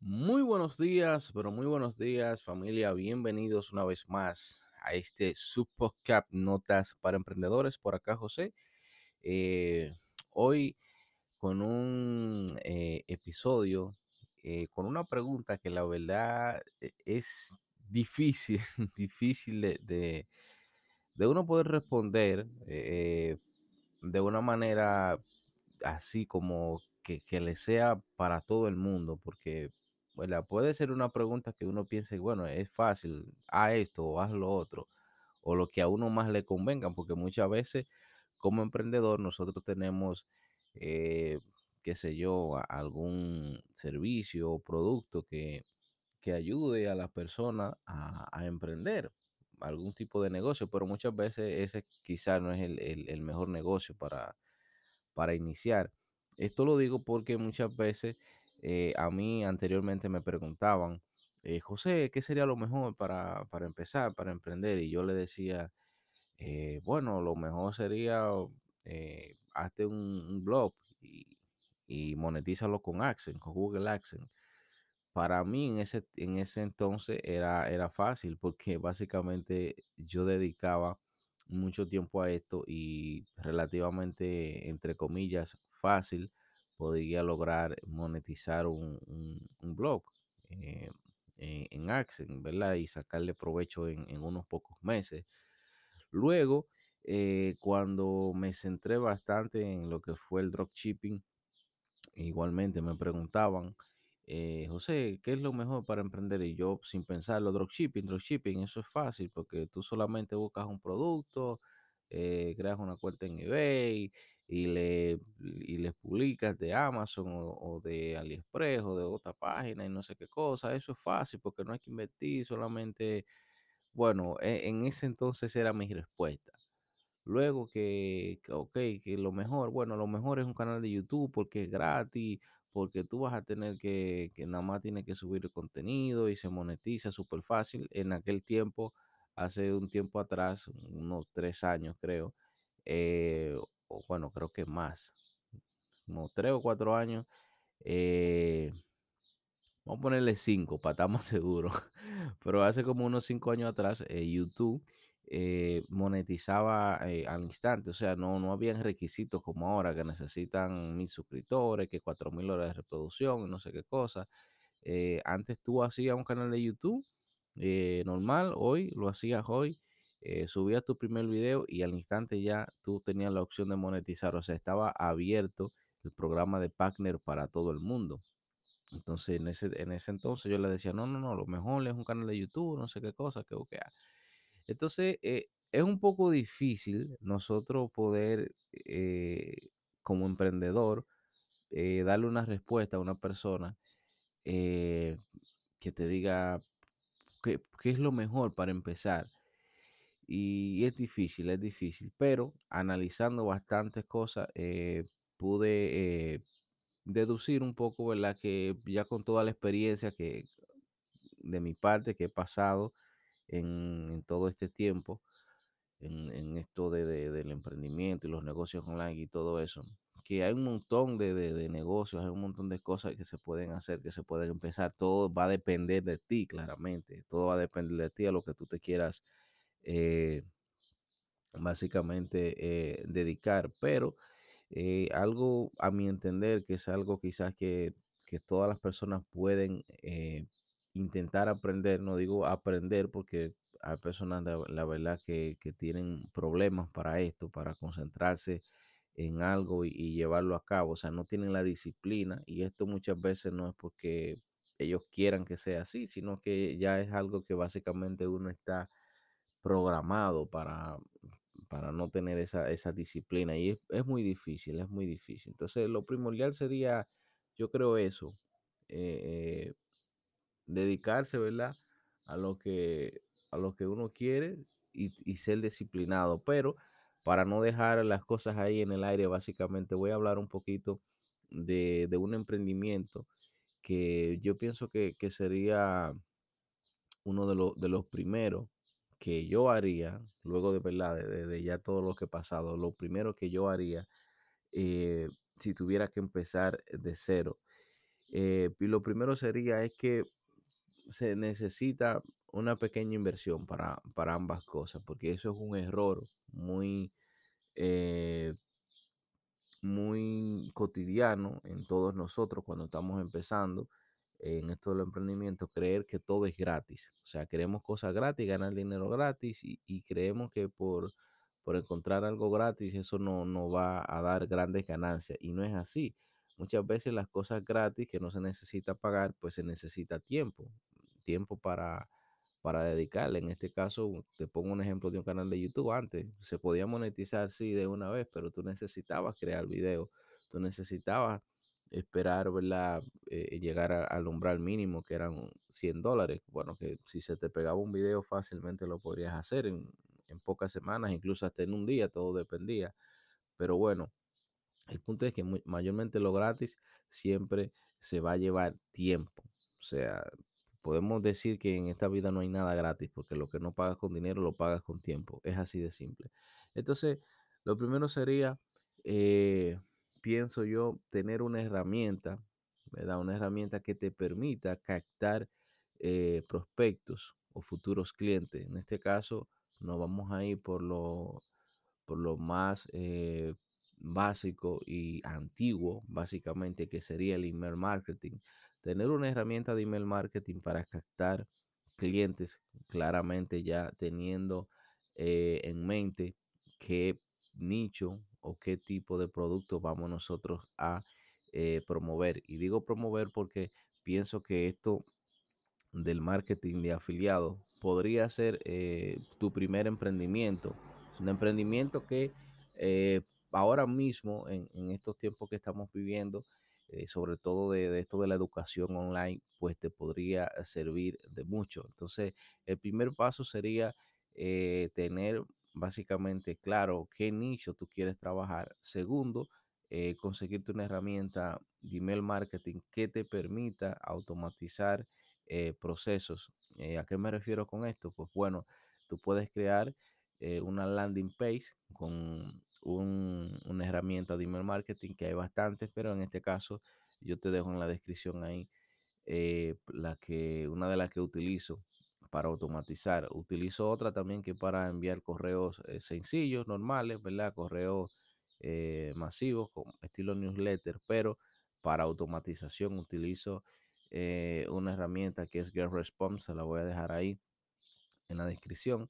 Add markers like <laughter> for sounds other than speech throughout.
Muy buenos días, pero muy buenos días familia. Bienvenidos una vez más a este Subpodcast Notas para Emprendedores. Por acá José. Eh, hoy con un eh, episodio, eh, con una pregunta que la verdad es difícil, <laughs> difícil de, de- uno poder responder de una manera así como que, que le sea para todo el mundo, porque ¿verdad? puede ser una pregunta que uno piense, bueno, es fácil, haz esto o haz lo otro, o lo que a uno más le convenga, porque muchas veces como emprendedor nosotros tenemos, eh, qué sé yo, algún servicio o producto que, que ayude a las personas a, a emprender algún tipo de negocio, pero muchas veces ese quizás no es el, el- el mejor negocio para, para iniciar. Esto lo digo porque muchas veces eh, a mí anteriormente me preguntaban, eh, José, ¿qué sería lo mejor para, para empezar, para emprender? Y yo le decía, eh, bueno, lo mejor sería eh, hazte un, blog y, y monetízalo con AdSense, con Google AdSense. Para mí en ese, en ese entonces era, era fácil porque básicamente yo dedicaba mucho tiempo a esto y relativamente, entre comillas, fácil podía lograr monetizar un, un- blog eh, en AdSense, ¿verdad? Y sacarle provecho en, unos pocos meses. Luego, eh, cuando me centré bastante en lo que fue el dropshipping, Igualmente me preguntaban, eh, José, ¿qué es lo mejor para emprender? Y yo sin pensarlo, dropshipping, dropshipping, eso es fácil porque tú solamente buscas un producto, creas una cuenta en eBay y le, y le publicas de Amazon o, de AliExpress o de otra página y no sé qué cosa. Eso es fácil porque no hay que invertir, solamente, bueno, e- en ese entonces era mi respuesta. Luego que, que, ok, que lo mejor, bueno, lo mejor es un canal de YouTube porque es gratis, porque tú vas a tener que, que nada más tienes que subir el contenido y se monetiza súper fácil. En aquel tiempo, hace un tiempo atrás, unos tres años creo, eh, o bueno, creo que más, como tres o cuatro años, eh, Vamos a ponerle 5 para estar más <laughs> seguro. Pero hace como unos 5 años atrás, eh, YouTube eh, monetizaba al instante. O sea, no, no habían requisitos como ahora que necesitan mil suscriptores, que cuatro mil horas de reproducción, no sé qué cosa. Antes tú hacías un canal de YouTube normal, hoy lo hacías hoy, eh, subías tu primer video y al instante ya tú tenías la opción de monetizar. O sea, estaba abierto el programa de Partner para todo el mundo. Entonces, en ese, en ese entonces yo le decía, no, no, no, lo mejor es un canal de YouTube, no sé qué cosa, que busque. Entonces, eh, es un poco difícil nosotros poder, eh, como emprendedor, darle una respuesta a una persona que te diga qué, qué es lo mejor para empezar. Y es difícil, es difícil, pero analizando bastantes cosas, eh, pude eh, deducir un poco, ¿verdad? Que ya con toda la experiencia que de mi parte que he pasado en, todo este tiempo, en, esto de, de- del emprendimiento y los negocios online y todo eso, que hay un montón de, de- de negocios, hay un montón de cosas que se pueden hacer, que se pueden empezar. Todo va a depender de ti, claramente. Todo va a depender de ti, a lo que tú te quieras eh, básicamente eh, dedicar. Pero eh, algo, a mi entender, que es algo quizás que, que todas las personas pueden eh, intentar aprender, no digo aprender porque hay personas, la, verdad, que, que tienen problemas para esto, para concentrarse en algo y, y llevarlo a cabo, o sea, no tienen la disciplina y esto muchas veces no es porque ellos quieran que sea así, sino que ya es algo que básicamente uno está programado para, para no tener esa, esa disciplina y es, es muy difícil, es muy difícil. Entonces, lo primordial sería, yo creo eso, eh, eh, dedicarse, ¿verdad? A lo que, a lo que uno quiere y, y ser disciplinado, pero para no dejar las cosas ahí en el aire, básicamente voy a hablar un poquito de, de un emprendimiento que yo pienso que, que sería uno de, de los primeros que yo haría, luego de verdad, de, ya todo lo que he pasado, lo primero que yo haría eh, si tuviera que empezar de cero. Eh, y lo primero sería es que se necesita una pequeña inversión para, para ambas cosas, porque eso es un error muy, eh, muy cotidiano en todos nosotros cuando estamos empezando en esto del emprendimiento, creer que todo es gratis. O sea, queremos cosas gratis, ganar dinero gratis y, y creemos que por, por encontrar algo gratis eso no, no va a dar grandes ganancias. Y no es así. Muchas veces las cosas gratis que no se necesita pagar, pues se necesita tiempo. Tiempo para, para dedicarle. En este caso, te pongo un ejemplo de un canal de YouTube. Antes se podía monetizar, sí, de una vez, pero tú necesitabas crear video, tú necesitabas esperar, ¿verdad? Eh, llegar a- al umbral mínimo, que eran 100 dólares. Bueno, que si se te pegaba un video fácilmente lo podrías hacer en, pocas semanas, incluso hasta en un día, todo dependía. Pero bueno, el punto es que mayormente lo gratis siempre se va a llevar tiempo. O sea, podemos decir que en esta vida no hay nada gratis, porque lo que no pagas con dinero lo pagas con tiempo. Es así de simple. Entonces, lo primero sería, eh, pienso yo, tener una herramienta, ¿verdad? Una herramienta que te permita captar eh, prospectos o futuros clientes. En este caso, nos vamos a ir por lo, por lo más eh, básico y antiguo, básicamente, que sería el email marketing. Tener una herramienta de email marketing para captar clientes, claramente ya teniendo eh, en mente qué nicho o qué tipo de producto vamos nosotros a eh, promover. Y digo promover porque pienso que esto del marketing de afiliados podría ser eh, tu primer emprendimiento. Un emprendimiento que eh, ahora mismo, en, estos tiempos que estamos viviendo, sobre todo de, de esto de la educación online, pues te podría servir de mucho. Entonces, el primer paso sería tener básicamente claro qué nicho tú quieres trabajar. Segundo, eh, conseguirte una herramienta de email marketing que te permita automatizar eh, procesos. Eh, ¿A qué me refiero con esto? Pues bueno, tú puedes crear una landing page con un- una herramienta de email marketing que hay bastantes, pero en este caso yo te dejo en la descripción ahí la que, una de las que utilizo para automatizar. Utilizo otra también que para enviar correos eh, sencillos, normales, ¿verdad? Correos eh, masivos, con estilo newsletter, pero para automatización utilizo eh, una herramienta que es GetResponse, se la voy a dejar ahí en la descripción.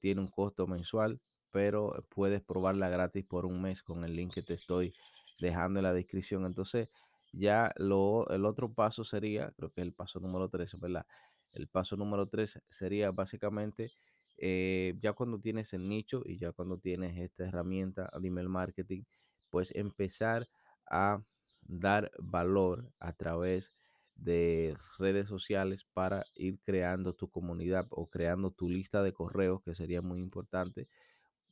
Tiene un costo mensual, pero puedes probarla gratis por un mes con el link que te estoy dejando en la descripción. Entonces, ya lo, el otro paso sería, creo que el paso número 3, ¿verdad? El paso número 3 sería básicamente, eh, ya cuando tienes el nicho y ya cuando tienes esta herramienta de email marketing, pues empezar a dar valor a través de redes sociales para ir creando tu comunidad o creando tu lista de correos, que sería muy importante.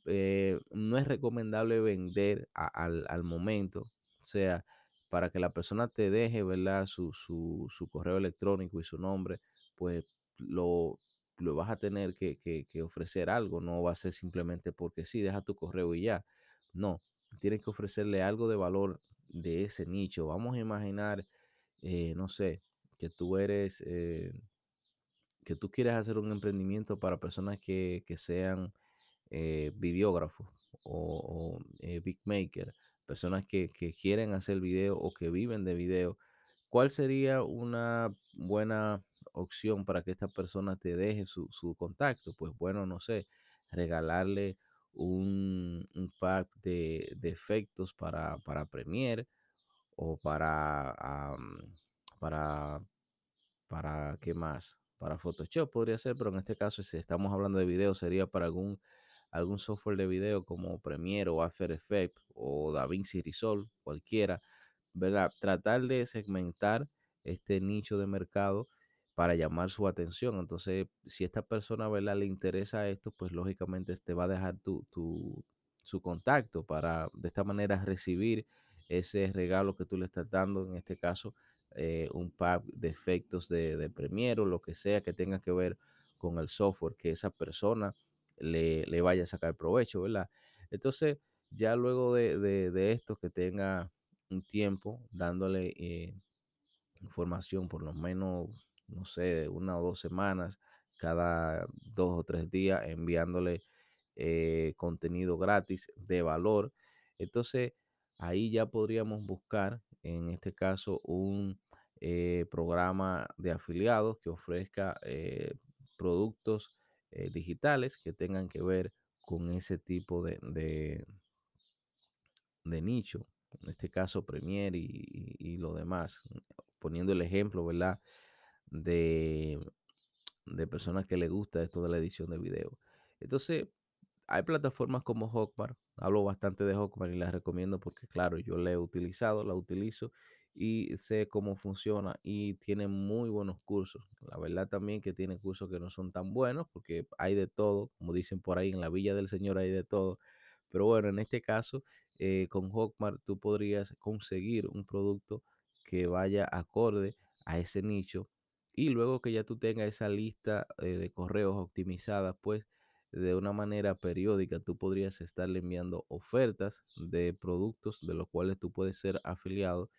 Eh, no es recomendable vender al, al momento, o sea, para que la persona te deje, ¿verdad? Su, su, su correo electrónico y su nombre, pues lo, lo vas a tener que, que- ofrecer algo, no va a ser simplemente porque sí, deja tu correo y ya. No, tienes que ofrecerle algo de valor de ese nicho. Vamos a imaginar eh, no sé, que tú eres, eh, que tú quieres hacer un emprendimiento para personas que, que sean eh, videógrafos o, o, big maker, personas que, que quieren hacer video o que viven de video, ¿cuál sería una buena opción para que esta persona te deje su, su contacto? Pues bueno, no sé, regalarle un, un pack de, efectos para, para Premiere o para, para ¿Para qué más? Para Photoshop podría ser, pero en este caso, si estamos hablando de video, sería para algún, algún software de video como Premiere o After Effects o DaVinci Resolve, cualquiera, ¿verdad? Tratar de segmentar este nicho de mercado para llamar su atención. Entonces, si esta persona, ¿verdad? Le interesa esto, pues lógicamente te va a dejar tu, tu, su contacto para de esta manera recibir ese regalo que tú le estás dando, en este caso eh, un pack de efectos de, de Premiere o lo que sea que tenga que ver con el software que esa persona le, le vaya a sacar provecho, ¿verdad? Entonces, ya luego de, de, esto, que tenga un tiempo dándole eh, información por lo menos, no sé, una o dos semanas, cada dos o tres días, enviándole eh, contenido gratis de valor. Entonces, ahí ya podríamos buscar, en este caso, un eh, programa de afiliados que ofrezca eh, productos digitales que tengan que ver con ese tipo de, de nicho, en este caso Premiere y, lo demás, poniendo el ejemplo, ¿verdad? De, de personas que les gusta esto de la edición de video. Entonces, hay plataformas como Hotmart, hablo bastante de Hotmart y las recomiendo porque, claro, yo la he utilizado, la utilizo y sé cómo funciona y tiene muy buenos cursos. La verdad también que tiene cursos que no son tan buenos porque hay de todo, como dicen por ahí, en la Villa del Señor hay de todo. Pero bueno, en este caso, eh, con Hawkmart tú podrías conseguir un producto que vaya acorde a ese nicho y luego que ya tú tengas esa lista eh, de correos optimizadas, pues de una manera periódica tú podrías estarle enviando ofertas de productos de los cuales tú puedes ser afiliado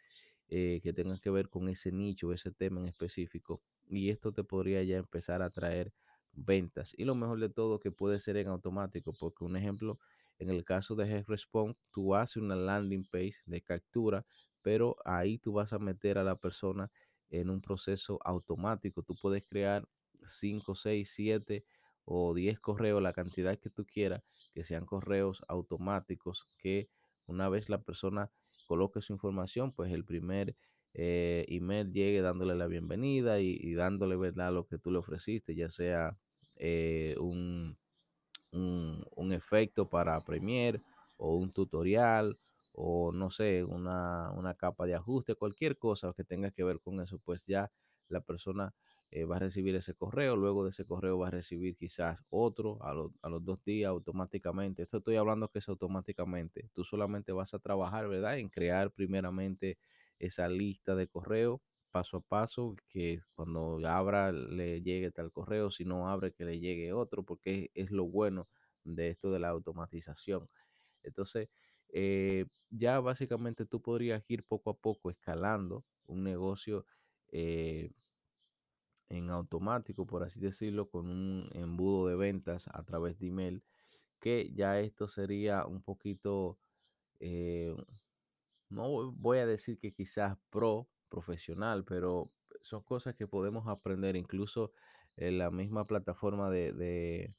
eh, que tengan que ver con ese nicho, ese tema en específico. Y esto te podría ya empezar a traer ventas. Y lo mejor de todo que puede ser en automático, porque un ejemplo, en el caso de GetResponse, tú haces una landing page de captura, pero ahí tú vas a meter a la persona en un proceso automático. Tú puedes crear 5, 6, 7 o 10 correos, la cantidad que tú quieras, que sean correos automáticos, que una vez la persona coloque su información, pues el primer eh, email llegue dándole la bienvenida y, dándole verdad lo que tú le ofreciste, ya sea eh, un un, efecto para Premiere o un tutorial o no sé, una, capa de ajuste, cualquier cosa que tenga que ver con eso, pues ya la persona eh, va a recibir ese correo, luego de ese correo va a recibir quizás otro a, a, los dos días automáticamente. Esto estoy hablando que es automáticamente. Tú solamente vas a trabajar, ¿verdad? En crear primeramente esa lista de correo paso a paso, que cuando abra le llegue tal correo, si no abre que le llegue otro, porque es lo bueno de esto de la automatización. Entonces, eh, ya básicamente tú podrías ir poco a poco escalando un negocio eh, en automático, por así decirlo, con un embudo de ventas a través de email, que ya esto sería un poquito, eh, no voy a decir que quizás pro, profesional, pero son cosas que podemos aprender incluso en la misma plataforma de, de,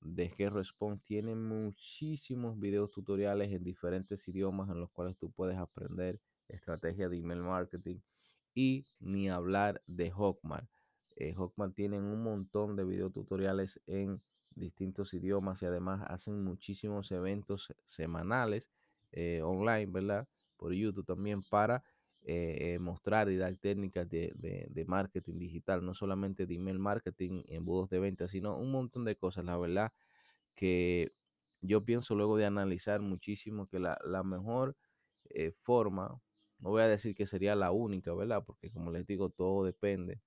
de GetResponse tiene muchísimos videos tutoriales en diferentes idiomas en los cuales tú puedes aprender estrategia de email marketing y ni hablar de Hawkmart. Eh, Hawkmart tienen un montón de videos tutoriales en distintos idiomas y además hacen muchísimos eventos semanales eh, online, ¿verdad? Por YouTube también para eh, eh, mostrar y dar técnicas de, de, marketing digital, no solamente de email marketing, embudos de venta, sino un montón de cosas. La verdad que yo pienso luego de analizar muchísimo que la, la mejor eh, forma, no voy a decir que sería la única, ¿verdad? Porque como les digo, todo depende.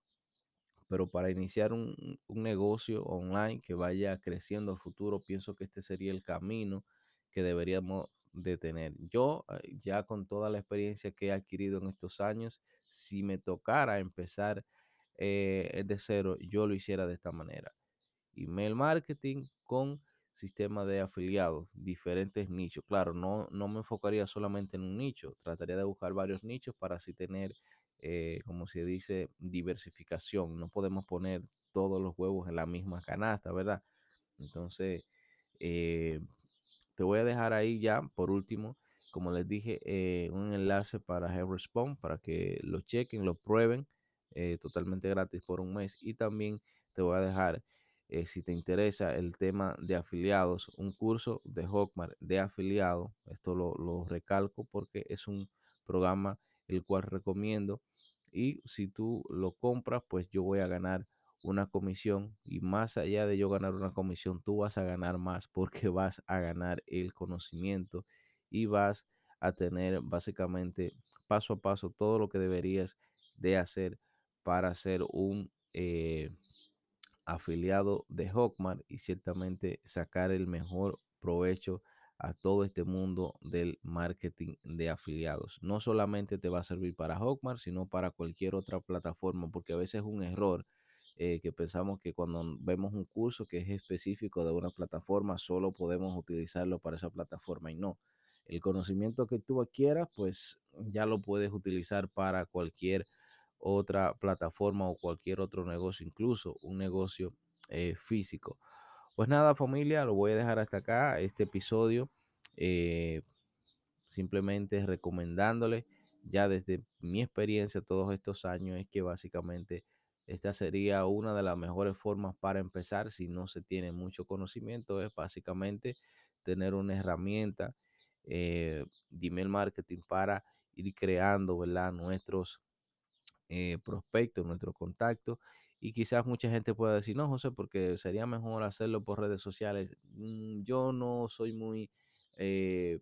Pero para iniciar un, un negocio online que vaya creciendo a futuro, pienso que este sería el camino que deberíamos de tener. Yo, eh, ya con toda la experiencia que he adquirido en estos años, si me tocara empezar eh, de cero, yo lo hiciera de esta manera. Email marketing con sistema de afiliados, diferentes nichos. Claro, no, no me enfocaría solamente en un nicho, trataría de buscar varios nichos para así tener, eh, como se dice, diversificación. No podemos poner todos los huevos en la misma canasta, ¿verdad? Entonces, eh, te voy a dejar ahí ya, por último, como les dije, eh, un enlace para HealthResponse para que lo chequen, lo prueben eh, totalmente gratis por un mes. Y también te voy a dejar, eh, si te interesa el tema de afiliados, un curso de Hawkmart de afiliado. Esto lo recalco porque es un programa el cual recomiendo. Y si tú lo compras, pues yo voy a ganar una comisión y más allá de yo ganar una comisión, tú vas a ganar más porque vas a ganar el conocimiento y vas a tener básicamente paso a paso todo lo que deberías de hacer para ser un eh, afiliado de Hawkmart y ciertamente sacar el mejor provecho a todo este mundo del marketing de afiliados. No solamente te va a servir para Hawkmart, sino para cualquier otra plataforma, porque a veces es un error eh, que pensamos que cuando vemos un curso que es específico de una plataforma, solo podemos utilizarlo para esa plataforma y no. El conocimiento que tú adquieras, pues ya lo puedes utilizar para cualquier otra plataforma o cualquier otro negocio, incluso un negocio eh, físico. Pues nada, familia, lo voy a dejar hasta acá, este episodio. Eh, simplemente recomendándole ya desde mi experiencia todos estos años es que básicamente esta sería una de las mejores formas para empezar si no se tiene mucho conocimiento es básicamente tener una herramienta eh, de email marketing para ir creando ¿verdad? nuestros eh, prospectos, nuestros contactos y quizás mucha gente pueda decir, no, José, porque sería mejor hacerlo por redes sociales. Mm, yo no soy muy eh,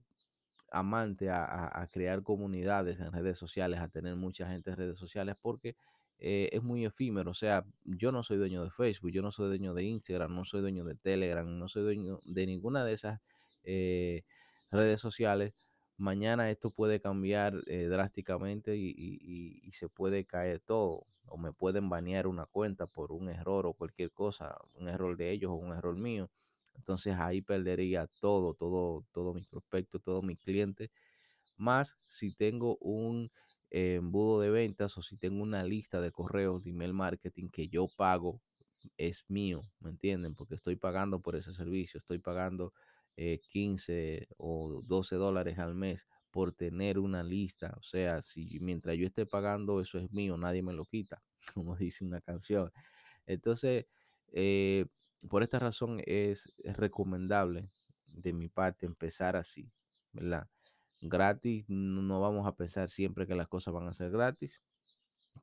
amante a, crear comunidades en redes sociales, a tener mucha gente en redes sociales, porque eh, es muy efímero. O sea, yo no soy dueño de Facebook, yo no soy dueño de Instagram, no soy dueño de Telegram, no soy dueño de ninguna de esas eh, redes sociales. Mañana esto puede cambiar eh, drásticamente y, y, se puede caer todo. O me pueden banear una cuenta por un error o cualquier cosa, un error de ellos o un error mío. Entonces ahí perdería todo, todo, todo mis prospectos, todos mis clientes. Más si tengo un embudo de ventas o si tengo una lista de correos de email marketing que yo pago, es mío, ¿me entienden? Porque estoy pagando por ese servicio, estoy pagando 15 eh, o 12 dólares al mes por tener una lista. O sea, si mientras yo esté pagando, eso es mío, nadie me lo quita, <laughs> como dice una canción. Entonces, eh, por esta razón es, recomendable de mi parte empezar así, ¿verdad? Gratis, no vamos a pensar siempre que las cosas van a ser gratis.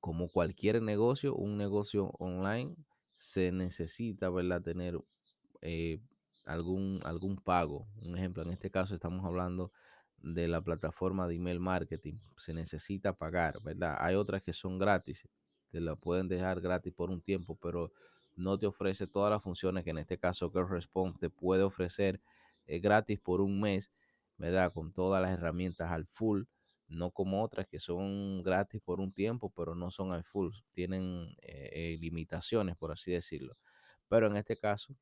Como cualquier negocio, un negocio online se necesita, ¿verdad? Tener eh, algún, algún pago. Un ejemplo, en este caso estamos hablando de la plataforma de email marketing. Se necesita pagar, ¿verdad? Hay otras que son gratis. Te la pueden dejar gratis por un tiempo, pero no te ofrece todas las funciones que en este caso GirlResponse te puede ofrecer eh, gratis por un mes, ¿verdad? Con todas las herramientas al full, no como otras que son gratis por un tiempo, pero no son al full, tienen eh, eh, limitaciones, por así decirlo. Pero en este caso,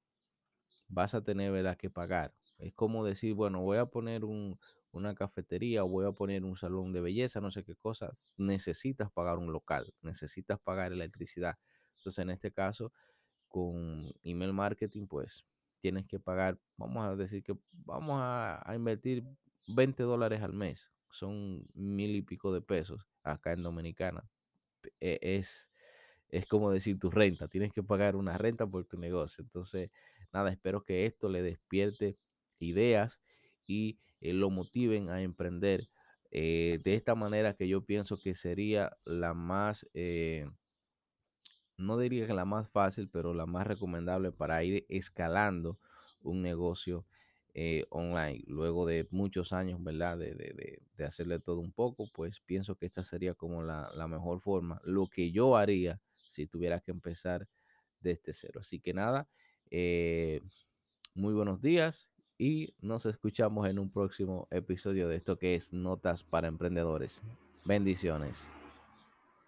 vas a tener, ¿verdad?, que pagar. Es como decir, bueno, voy a poner una cafetería o voy a poner un salón de belleza, no sé qué cosa. Necesitas pagar un local, necesitas pagar electricidad. Entonces, en este caso, con email marketing, pues tienes que pagar, vamos a decir que vamos a, invertir 20 dólares al mes, son mil y pico de pesos acá en Dominicana. E, es, es como decir tu renta, tienes que pagar una renta por tu negocio. Entonces, nada, espero que esto le despierte ideas y eh, lo motiven a emprender eh, de esta manera que yo pienso que sería la más... Eh, no diría que la más fácil, pero la más recomendable para ir escalando un negocio eh, online. Luego de muchos años, ¿verdad? De, de, hacerle todo un poco, pues pienso que esta sería como la, la, mejor forma. Lo que yo haría si tuviera que empezar desde cero. Así que nada, eh, muy buenos días y nos escuchamos en un próximo episodio de esto que es Notas para Emprendedores. Bendiciones.